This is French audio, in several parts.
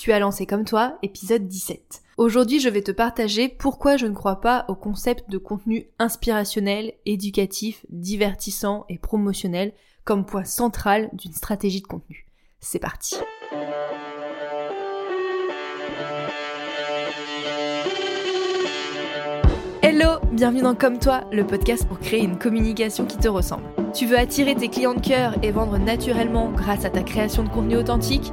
Tu as lancé comme toi, épisode 17. Aujourd'hui, je vais te partager pourquoi je ne crois pas au concept de contenu inspirationnel, éducatif, divertissant et promotionnel comme point central d'une stratégie de contenu. C'est parti. Hello, bienvenue dans Comme toi, le podcast pour créer une communication qui te ressemble. Tu veux attirer tes clients de cœur et vendre naturellement grâce à ta création de contenu authentique?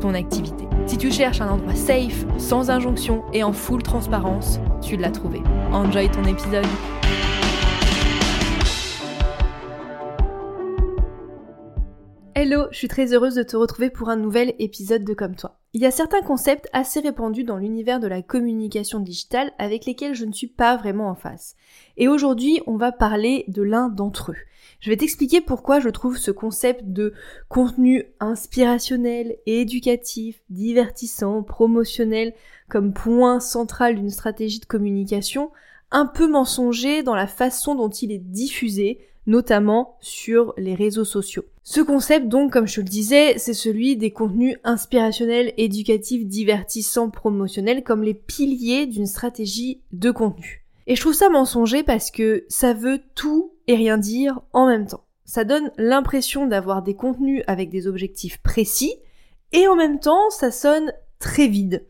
ton activité. Si tu cherches un endroit safe, sans injonction et en full transparence, tu l'as trouvé. Enjoy ton épisode. Hello, je suis très heureuse de te retrouver pour un nouvel épisode de Comme toi. Il y a certains concepts assez répandus dans l'univers de la communication digitale avec lesquels je ne suis pas vraiment en face. Et aujourd'hui, on va parler de l'un d'entre eux. Je vais t'expliquer pourquoi je trouve ce concept de contenu inspirationnel, éducatif, divertissant, promotionnel comme point central d'une stratégie de communication un peu mensonger dans la façon dont il est diffusé, notamment sur les réseaux sociaux. Ce concept donc, comme je te le disais, c'est celui des contenus inspirationnels, éducatifs, divertissants, promotionnels comme les piliers d'une stratégie de contenu. Et je trouve ça mensonger parce que ça veut tout et rien dire en même temps. Ça donne l'impression d'avoir des contenus avec des objectifs précis et en même temps ça sonne très vide.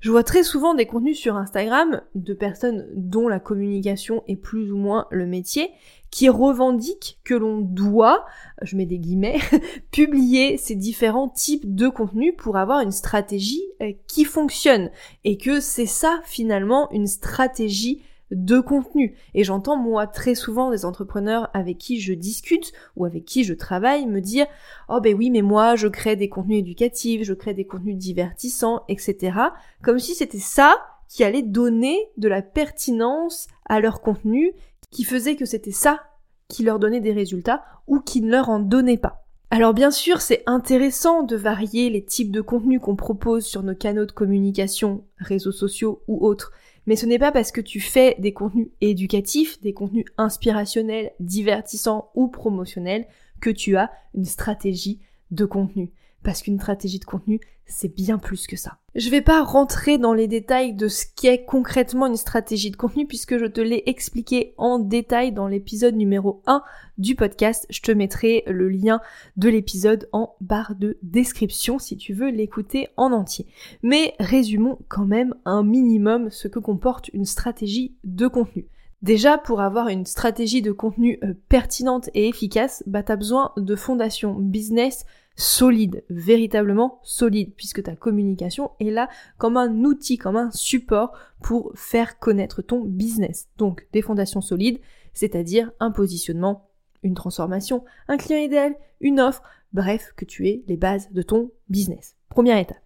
Je vois très souvent des contenus sur Instagram de personnes dont la communication est plus ou moins le métier qui revendiquent que l'on doit, je mets des guillemets, publier ces différents types de contenus pour avoir une stratégie euh, qui fonctionne. Et que c'est ça finalement une stratégie de contenu. Et j'entends moi très souvent des entrepreneurs avec qui je discute ou avec qui je travaille me dire oh ben oui mais moi je crée des contenus éducatifs, je crée des contenus divertissants, etc. Comme si c'était ça qui allait donner de la pertinence à leur contenu, qui faisait que c'était ça qui leur donnait des résultats ou qui ne leur en donnait pas. Alors bien sûr, c'est intéressant de varier les types de contenus qu'on propose sur nos canaux de communication, réseaux sociaux ou autres, mais ce n'est pas parce que tu fais des contenus éducatifs, des contenus inspirationnels, divertissants ou promotionnels que tu as une stratégie de contenu parce qu'une stratégie de contenu, c'est bien plus que ça. Je vais pas rentrer dans les détails de ce qu'est concrètement une stratégie de contenu puisque je te l'ai expliqué en détail dans l'épisode numéro 1 du podcast. Je te mettrai le lien de l'épisode en barre de description si tu veux l'écouter en entier. Mais résumons quand même un minimum ce que comporte une stratégie de contenu. Déjà, pour avoir une stratégie de contenu euh, pertinente et efficace, bah, tu as besoin de fondations business solide, véritablement solide, puisque ta communication est là comme un outil, comme un support pour faire connaître ton business. Donc des fondations solides, c'est-à-dire un positionnement, une transformation, un client idéal, une offre, bref, que tu aies les bases de ton business. Première étape.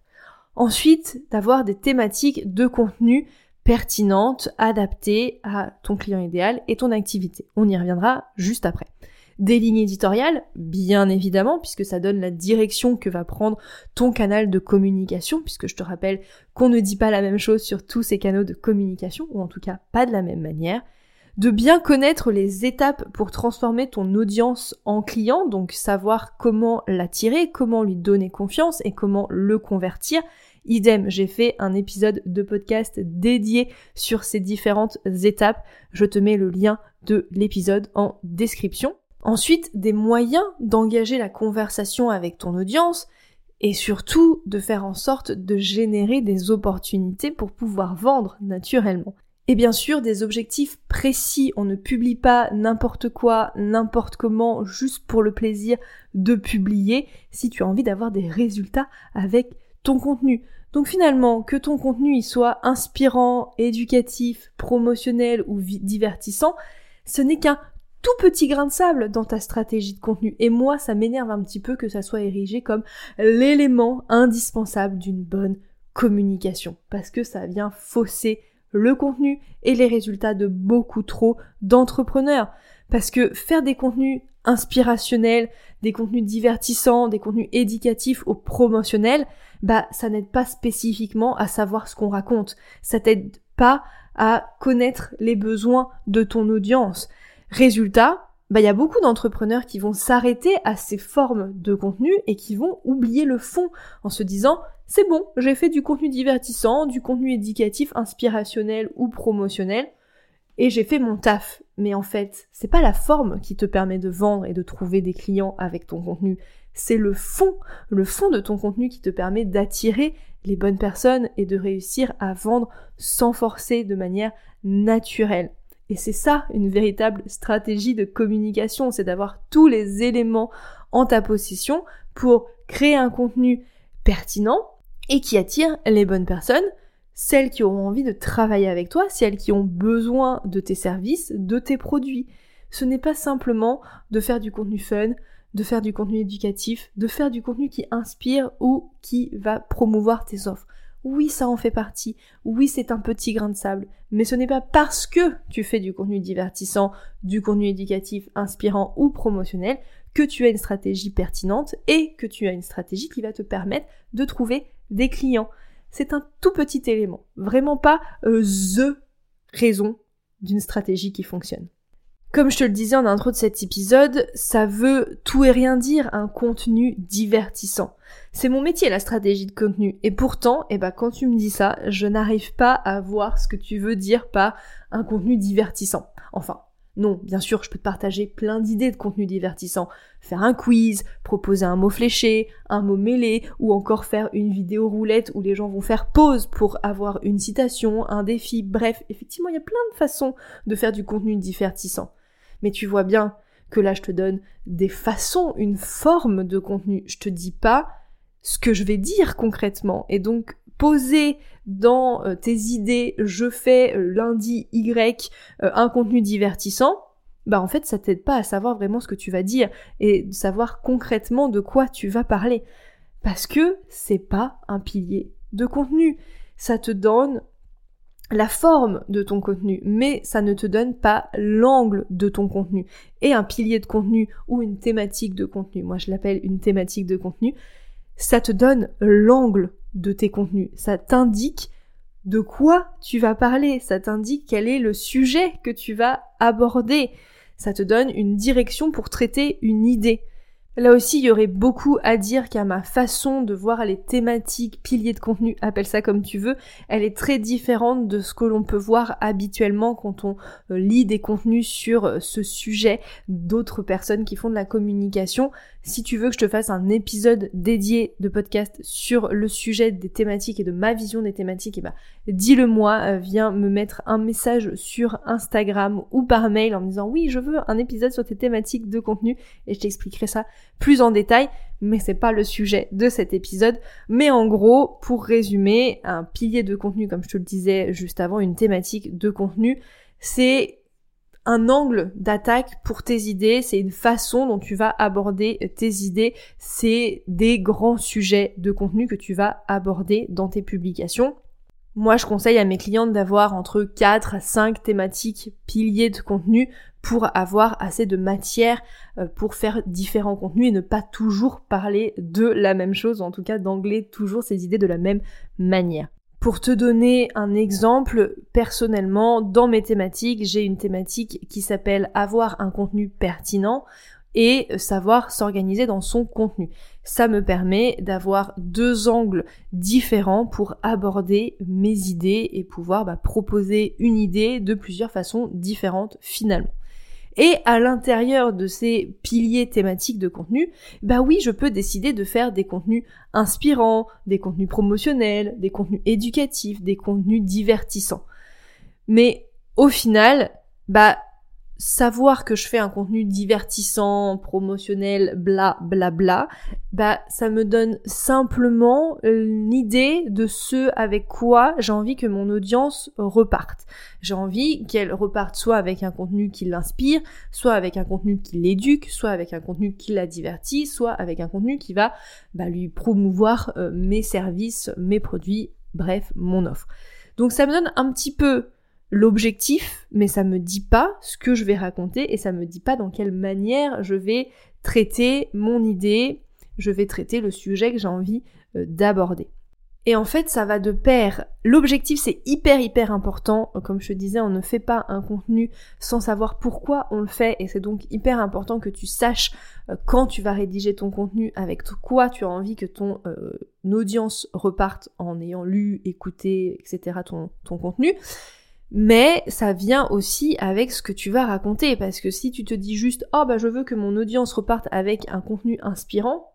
Ensuite, d'avoir des thématiques de contenu pertinentes, adaptées à ton client idéal et ton activité. On y reviendra juste après des lignes éditoriales, bien évidemment, puisque ça donne la direction que va prendre ton canal de communication, puisque je te rappelle qu'on ne dit pas la même chose sur tous ces canaux de communication, ou en tout cas pas de la même manière, de bien connaître les étapes pour transformer ton audience en client, donc savoir comment l'attirer, comment lui donner confiance et comment le convertir. Idem, j'ai fait un épisode de podcast dédié sur ces différentes étapes. Je te mets le lien de l'épisode en description. Ensuite, des moyens d'engager la conversation avec ton audience et surtout de faire en sorte de générer des opportunités pour pouvoir vendre naturellement. Et bien sûr, des objectifs précis. On ne publie pas n'importe quoi, n'importe comment, juste pour le plaisir de publier, si tu as envie d'avoir des résultats avec ton contenu. Donc finalement, que ton contenu soit inspirant, éducatif, promotionnel ou divertissant, ce n'est qu'un tout petit grain de sable dans ta stratégie de contenu. Et moi, ça m'énerve un petit peu que ça soit érigé comme l'élément indispensable d'une bonne communication. Parce que ça vient fausser le contenu et les résultats de beaucoup trop d'entrepreneurs. Parce que faire des contenus inspirationnels, des contenus divertissants, des contenus éducatifs ou promotionnels, bah ça n'aide pas spécifiquement à savoir ce qu'on raconte. Ça t'aide pas à connaître les besoins de ton audience. Résultat, bah il y a beaucoup d'entrepreneurs qui vont s'arrêter à ces formes de contenu et qui vont oublier le fond en se disant c'est bon, j'ai fait du contenu divertissant, du contenu éducatif, inspirationnel ou promotionnel et j'ai fait mon taf. Mais en fait, c'est pas la forme qui te permet de vendre et de trouver des clients avec ton contenu, c'est le fond, le fond de ton contenu qui te permet d'attirer les bonnes personnes et de réussir à vendre sans forcer de manière naturelle. Et c'est ça une véritable stratégie de communication, c'est d'avoir tous les éléments en ta possession pour créer un contenu pertinent et qui attire les bonnes personnes, celles qui auront envie de travailler avec toi, celles qui ont besoin de tes services, de tes produits. Ce n'est pas simplement de faire du contenu fun, de faire du contenu éducatif, de faire du contenu qui inspire ou qui va promouvoir tes offres. Oui, ça en fait partie. Oui, c'est un petit grain de sable. Mais ce n'est pas parce que tu fais du contenu divertissant, du contenu éducatif, inspirant ou promotionnel que tu as une stratégie pertinente et que tu as une stratégie qui va te permettre de trouver des clients. C'est un tout petit élément. Vraiment pas euh, THE raison d'une stratégie qui fonctionne. Comme je te le disais en intro de cet épisode, ça veut tout et rien dire un contenu divertissant. C'est mon métier la stratégie de contenu et pourtant, eh ben quand tu me dis ça, je n'arrive pas à voir ce que tu veux dire par un contenu divertissant. Enfin, non, bien sûr, je peux te partager plein d'idées de contenu divertissant. Faire un quiz, proposer un mot fléché, un mot mêlé, ou encore faire une vidéo roulette où les gens vont faire pause pour avoir une citation, un défi. Bref, effectivement, il y a plein de façons de faire du contenu divertissant. Mais tu vois bien que là, je te donne des façons, une forme de contenu. Je te dis pas ce que je vais dire concrètement. Et donc, poser dans euh, tes idées, je fais euh, lundi Y euh, un contenu divertissant, bah en fait ça t'aide pas à savoir vraiment ce que tu vas dire et savoir concrètement de quoi tu vas parler. Parce que c'est pas un pilier de contenu. Ça te donne la forme de ton contenu, mais ça ne te donne pas l'angle de ton contenu. Et un pilier de contenu ou une thématique de contenu, moi je l'appelle une thématique de contenu, ça te donne l'angle de tes contenus. Ça t'indique de quoi tu vas parler, ça t'indique quel est le sujet que tu vas aborder. Ça te donne une direction pour traiter une idée. Là aussi, il y aurait beaucoup à dire qu'à ma façon de voir les thématiques, piliers de contenu, appelle ça comme tu veux, elle est très différente de ce que l'on peut voir habituellement quand on euh, lit des contenus sur euh, ce sujet d'autres personnes qui font de la communication. Si tu veux que je te fasse un épisode dédié de podcast sur le sujet des thématiques et de ma vision des thématiques, et eh bah ben, dis-le moi, euh, viens me mettre un message sur Instagram ou par mail en me disant oui, je veux un épisode sur tes thématiques de contenu et je t'expliquerai ça plus en détail, mais c'est pas le sujet de cet épisode. Mais en gros, pour résumer, un pilier de contenu, comme je te le disais juste avant, une thématique de contenu, c'est un angle d'attaque pour tes idées, c'est une façon dont tu vas aborder tes idées, c'est des grands sujets de contenu que tu vas aborder dans tes publications. Moi, je conseille à mes clientes d'avoir entre 4 à 5 thématiques piliers de contenu pour avoir assez de matière euh, pour faire différents contenus et ne pas toujours parler de la même chose, en tout cas d'angler toujours ces idées de la même manière. Pour te donner un exemple, personnellement, dans mes thématiques, j'ai une thématique qui s'appelle avoir un contenu pertinent et savoir s'organiser dans son contenu. Ça me permet d'avoir deux angles différents pour aborder mes idées et pouvoir bah, proposer une idée de plusieurs façons différentes finalement. Et à l'intérieur de ces piliers thématiques de contenu, bah oui, je peux décider de faire des contenus inspirants, des contenus promotionnels, des contenus éducatifs, des contenus divertissants. Mais au final, bah savoir que je fais un contenu divertissant, promotionnel, bla bla bla, bah ça me donne simplement une idée de ce avec quoi j'ai envie que mon audience reparte. J'ai envie qu'elle reparte soit avec un contenu qui l'inspire, soit avec un contenu qui l'éduque, soit avec un contenu qui la divertit, soit avec un contenu qui va bah, lui promouvoir euh, mes services, mes produits, bref, mon offre. Donc ça me donne un petit peu l'objectif, mais ça me dit pas ce que je vais raconter et ça me dit pas dans quelle manière je vais traiter mon idée, je vais traiter le sujet que j'ai envie euh, d'aborder. Et en fait, ça va de pair. L'objectif, c'est hyper, hyper important. Comme je te disais, on ne fait pas un contenu sans savoir pourquoi on le fait. Et c'est donc hyper important que tu saches euh, quand tu vas rédiger ton contenu, avec quoi tu as envie que ton euh, audience reparte en ayant lu, écouté, etc. ton, ton contenu. Mais ça vient aussi avec ce que tu vas raconter. Parce que si tu te dis juste, oh bah je veux que mon audience reparte avec un contenu inspirant,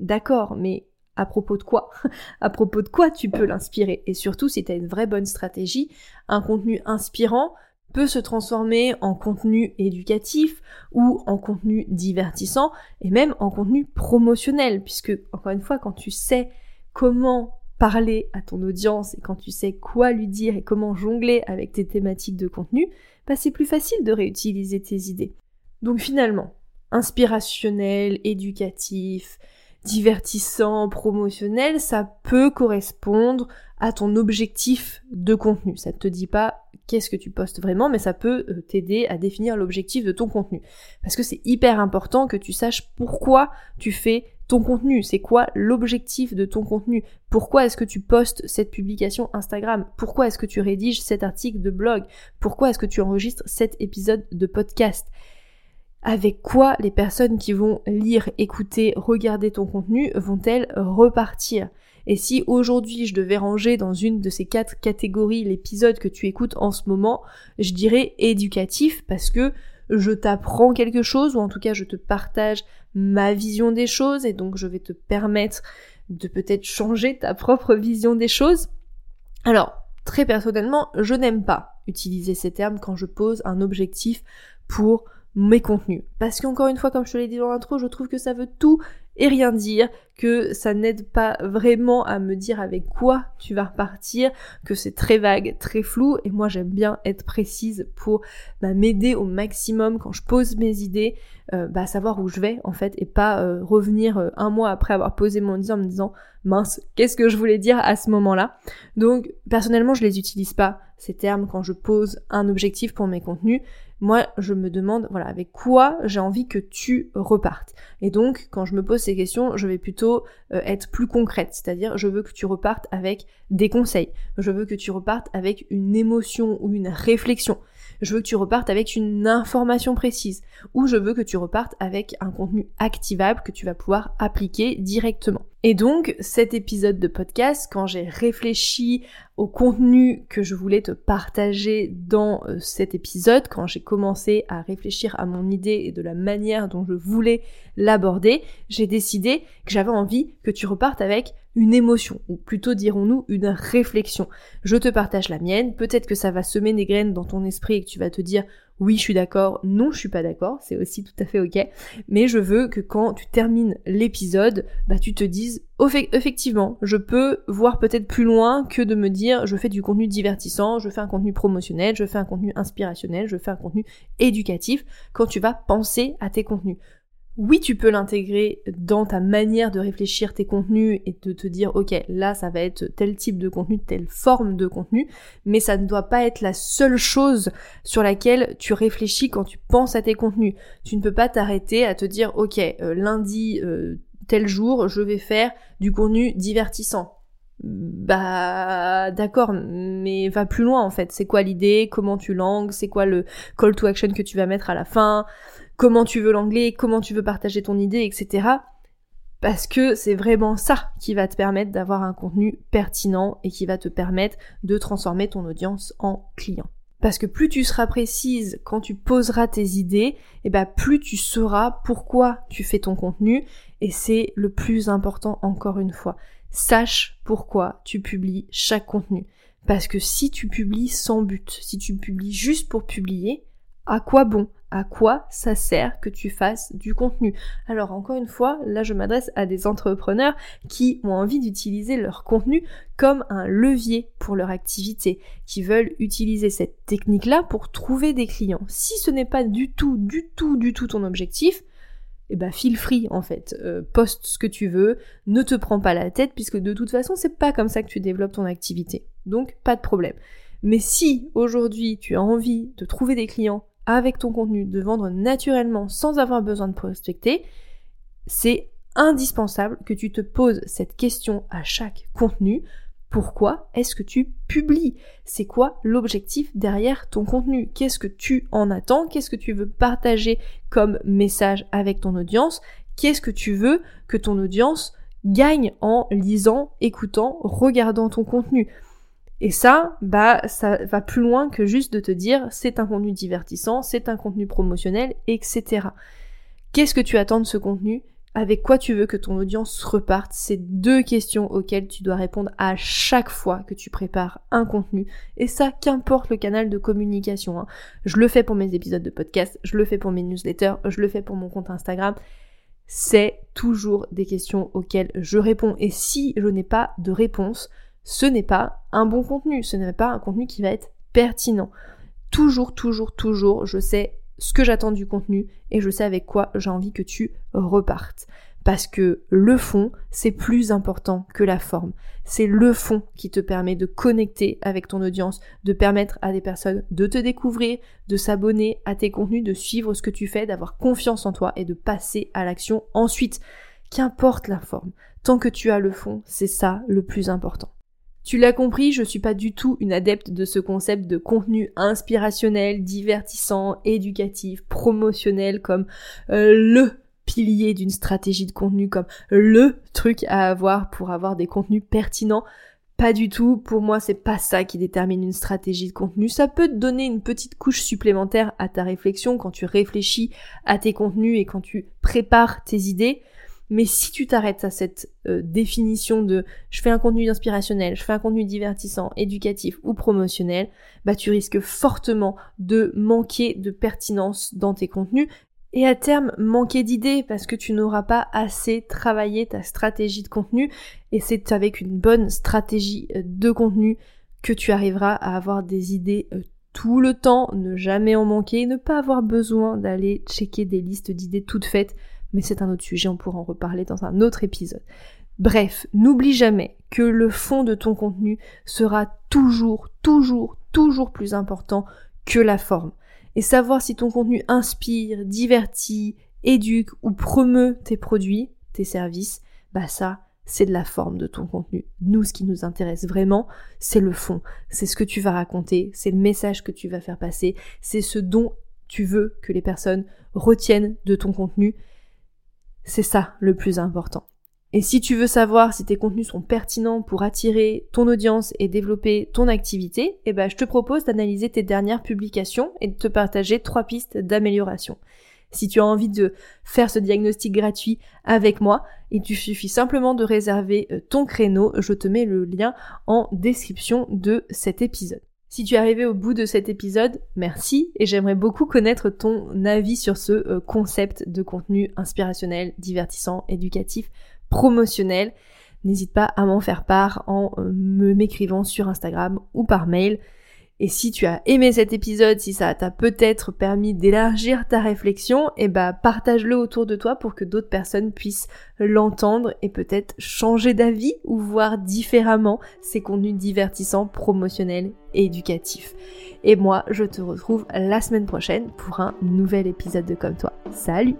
d'accord, mais à propos de quoi? À propos de quoi tu peux l'inspirer? Et surtout, si tu as une vraie bonne stratégie, un contenu inspirant peut se transformer en contenu éducatif ou en contenu divertissant et même en contenu promotionnel puisque encore une fois quand tu sais comment parler à ton audience et quand tu sais quoi lui dire et comment jongler avec tes thématiques de contenu, bah c'est plus facile de réutiliser tes idées. Donc finalement, inspirationnel, éducatif, divertissant, promotionnel, ça peut correspondre à ton objectif de contenu. Ça ne te dit pas qu'est-ce que tu postes vraiment, mais ça peut euh, t'aider à définir l'objectif de ton contenu. Parce que c'est hyper important que tu saches pourquoi tu fais ton contenu, c'est quoi l'objectif de ton contenu, pourquoi est-ce que tu postes cette publication Instagram, pourquoi est-ce que tu rédiges cet article de blog, pourquoi est-ce que tu enregistres cet épisode de podcast? Avec quoi les personnes qui vont lire, écouter, regarder ton contenu vont-elles repartir? Et si aujourd'hui je devais ranger dans une de ces quatre catégories l'épisode que tu écoutes en ce moment, je dirais éducatif parce que je t'apprends quelque chose ou en tout cas je te partage ma vision des choses et donc je vais te permettre de peut-être changer ta propre vision des choses. Alors, très personnellement, je n'aime pas utiliser ces termes quand je pose un objectif pour mes contenus. Parce qu'encore une fois, comme je te l'ai dit dans l'intro, je trouve que ça veut tout et rien dire, que ça n'aide pas vraiment à me dire avec quoi tu vas repartir, que c'est très vague, très flou, et moi j'aime bien être précise pour bah, m'aider au maximum quand je pose mes idées, euh, bah, savoir où je vais en fait, et pas euh, revenir euh, un mois après avoir posé mon idée en me disant mince, qu'est-ce que je voulais dire à ce moment-là. Donc personnellement je les utilise pas ces termes quand je pose un objectif pour mes contenus moi je me demande voilà avec quoi j'ai envie que tu repartes. Et donc quand je me pose ces questions, je vais plutôt euh, être plus concrète, c'est-à-dire je veux que tu repartes avec des conseils, je veux que tu repartes avec une émotion ou une réflexion, je veux que tu repartes avec une information précise, ou je veux que tu repartes avec un contenu activable que tu vas pouvoir appliquer directement. Et donc, cet épisode de podcast, quand j'ai réfléchi au contenu que je voulais te partager dans euh, cet épisode, quand j'ai commencé à réfléchir à mon idée et de la manière dont je voulais l'aborder, j'ai décidé que j'avais envie que tu repartes avec une émotion, ou plutôt dirons-nous une réflexion. Je te partage la mienne, peut-être que ça va semer des graines dans ton esprit et que tu vas te dire oui je suis d'accord, non je suis pas d'accord, c'est aussi tout à fait ok, mais je veux que quand tu termines l'épisode, bah tu te dises effectivement, je peux voir peut-être plus loin que de me dire je fais du contenu divertissant, je fais un contenu promotionnel, je fais un contenu inspirationnel, je fais un contenu éducatif quand tu vas penser à tes contenus oui, tu peux l'intégrer dans ta manière de réfléchir tes contenus et de te dire, ok, là, ça va être tel type de contenu, telle forme de contenu, mais ça ne doit pas être la seule chose sur laquelle tu réfléchis quand tu penses à tes contenus. Tu ne peux pas t'arrêter à te dire, ok, euh, lundi, euh, tel jour, je vais faire du contenu divertissant. Bah d'accord, mais va plus loin en fait. C'est quoi l'idée? Comment tu langues? C'est quoi le call to action que tu vas mettre à la fin? Comment tu veux l'anglais, comment tu veux partager ton idée, etc. Parce que c'est vraiment ça qui va te permettre d'avoir un contenu pertinent et qui va te permettre de transformer ton audience en client. Parce que plus tu seras précise quand tu poseras tes idées, et eh ben plus tu sauras pourquoi tu fais ton contenu et c'est le plus important encore une fois. Sache pourquoi tu publies chaque contenu. Parce que si tu publies sans but, si tu publies juste pour publier, à quoi bon? À quoi ça sert que tu fasses du contenu? Alors encore une fois, là je m'adresse à des entrepreneurs qui ont envie d'utiliser leur contenu comme un levier pour leur activité, qui veulent utiliser cette technique-là pour trouver des clients. Si ce n'est pas du tout, du tout, du tout ton objectif, eh ben feel free en fait, euh, poste ce que tu veux, ne te prends pas la tête puisque de toute façon c'est pas comme ça que tu développes ton activité. Donc pas de problème. Mais si aujourd'hui tu as envie de trouver des clients avec ton contenu, de vendre naturellement sans avoir besoin de prospecter, c'est indispensable que tu te poses cette question à chaque contenu. Pourquoi est-ce que tu publies? C'est quoi l'objectif derrière ton contenu? Qu'est-ce que tu en attends? Qu'est-ce que tu veux partager comme message avec ton audience? Qu'est-ce que tu veux que ton audience gagne en lisant, écoutant, regardant ton contenu? Et ça, bah, ça va plus loin que juste de te dire c'est un contenu divertissant, c'est un contenu promotionnel, etc. Qu'est-ce que tu attends de ce contenu? Avec quoi tu veux que ton audience reparte? C'est deux questions auxquelles tu dois répondre à chaque fois que tu prépares un contenu. Et ça, qu'importe le canal de communication. Hein. Je le fais pour mes épisodes de podcast, je le fais pour mes newsletters, je le fais pour mon compte Instagram. C'est toujours des questions auxquelles je réponds. Et si je n'ai pas de réponse, ce n'est pas un bon contenu, ce n'est pas un contenu qui va être pertinent. Toujours, toujours, toujours, je sais ce que j'attends du contenu et je sais avec quoi j'ai envie que tu repartes. Parce que le fond, c'est plus important que la forme. C'est le fond qui te permet de connecter avec ton audience, de permettre à des personnes de te découvrir, de s'abonner à tes contenus, de suivre ce que tu fais, d'avoir confiance en toi et de passer à l'action ensuite. Qu'importe la forme, tant que tu as le fond, c'est ça le plus important. Tu l'as compris, je suis pas du tout une adepte de ce concept de contenu inspirationnel, divertissant, éducatif, promotionnel comme euh, le pilier d'une stratégie de contenu, comme le truc à avoir pour avoir des contenus pertinents. Pas du tout, pour moi c'est pas ça qui détermine une stratégie de contenu. Ça peut te donner une petite couche supplémentaire à ta réflexion quand tu réfléchis à tes contenus et quand tu prépares tes idées. Mais si tu t'arrêtes à cette euh, définition de je fais un contenu inspirationnel, je fais un contenu divertissant, éducatif ou promotionnel, bah tu risques fortement de manquer de pertinence dans tes contenus. Et à terme manquer d'idées parce que tu n'auras pas assez travaillé ta stratégie de contenu. Et c'est avec une bonne stratégie euh, de contenu que tu arriveras à avoir des idées euh, tout le temps, ne jamais en manquer, ne pas avoir besoin d'aller checker des listes d'idées toutes faites mais c'est un autre sujet, on pourra en reparler dans un autre épisode. Bref, n'oublie jamais que le fond de ton contenu sera toujours, toujours, toujours plus important que la forme. Et savoir si ton contenu inspire, divertit, éduque ou promeut tes produits, tes services, bah ça, c'est de la forme de ton contenu. Nous, ce qui nous intéresse vraiment, c'est le fond. C'est ce que tu vas raconter, c'est le message que tu vas faire passer, c'est ce dont tu veux que les personnes retiennent de ton contenu c'est ça le plus important. Et si tu veux savoir si tes contenus sont pertinents pour attirer ton audience et développer ton activité, eh ben, je te propose d'analyser tes dernières publications et de te partager trois pistes d'amélioration. Si tu as envie de faire ce diagnostic gratuit avec moi, il te suffit simplement de réserver euh, ton créneau. Je te mets le lien en description de cet épisode. Si tu es arrivé au bout de cet épisode, merci et j'aimerais beaucoup connaître ton avis sur ce euh, concept de contenu inspirationnel, divertissant, éducatif, promotionnel. N'hésite pas à m'en faire part en euh, me m'écrivant sur Instagram ou par mail. Et si tu as aimé cet épisode, si ça t'a peut-être permis d'élargir ta réflexion, eh ben partage-le autour de toi pour que d'autres personnes puissent l'entendre et peut-être changer d'avis ou voir différemment ces contenus divertissants, promotionnels et éducatifs. Et moi, je te retrouve la semaine prochaine pour un nouvel épisode de Comme toi. Salut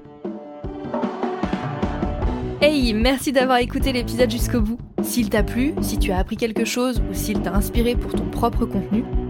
Hey, merci d'avoir écouté l'épisode jusqu'au bout. S'il t'a plu, si tu as appris quelque chose ou s'il t'a inspiré pour ton propre contenu,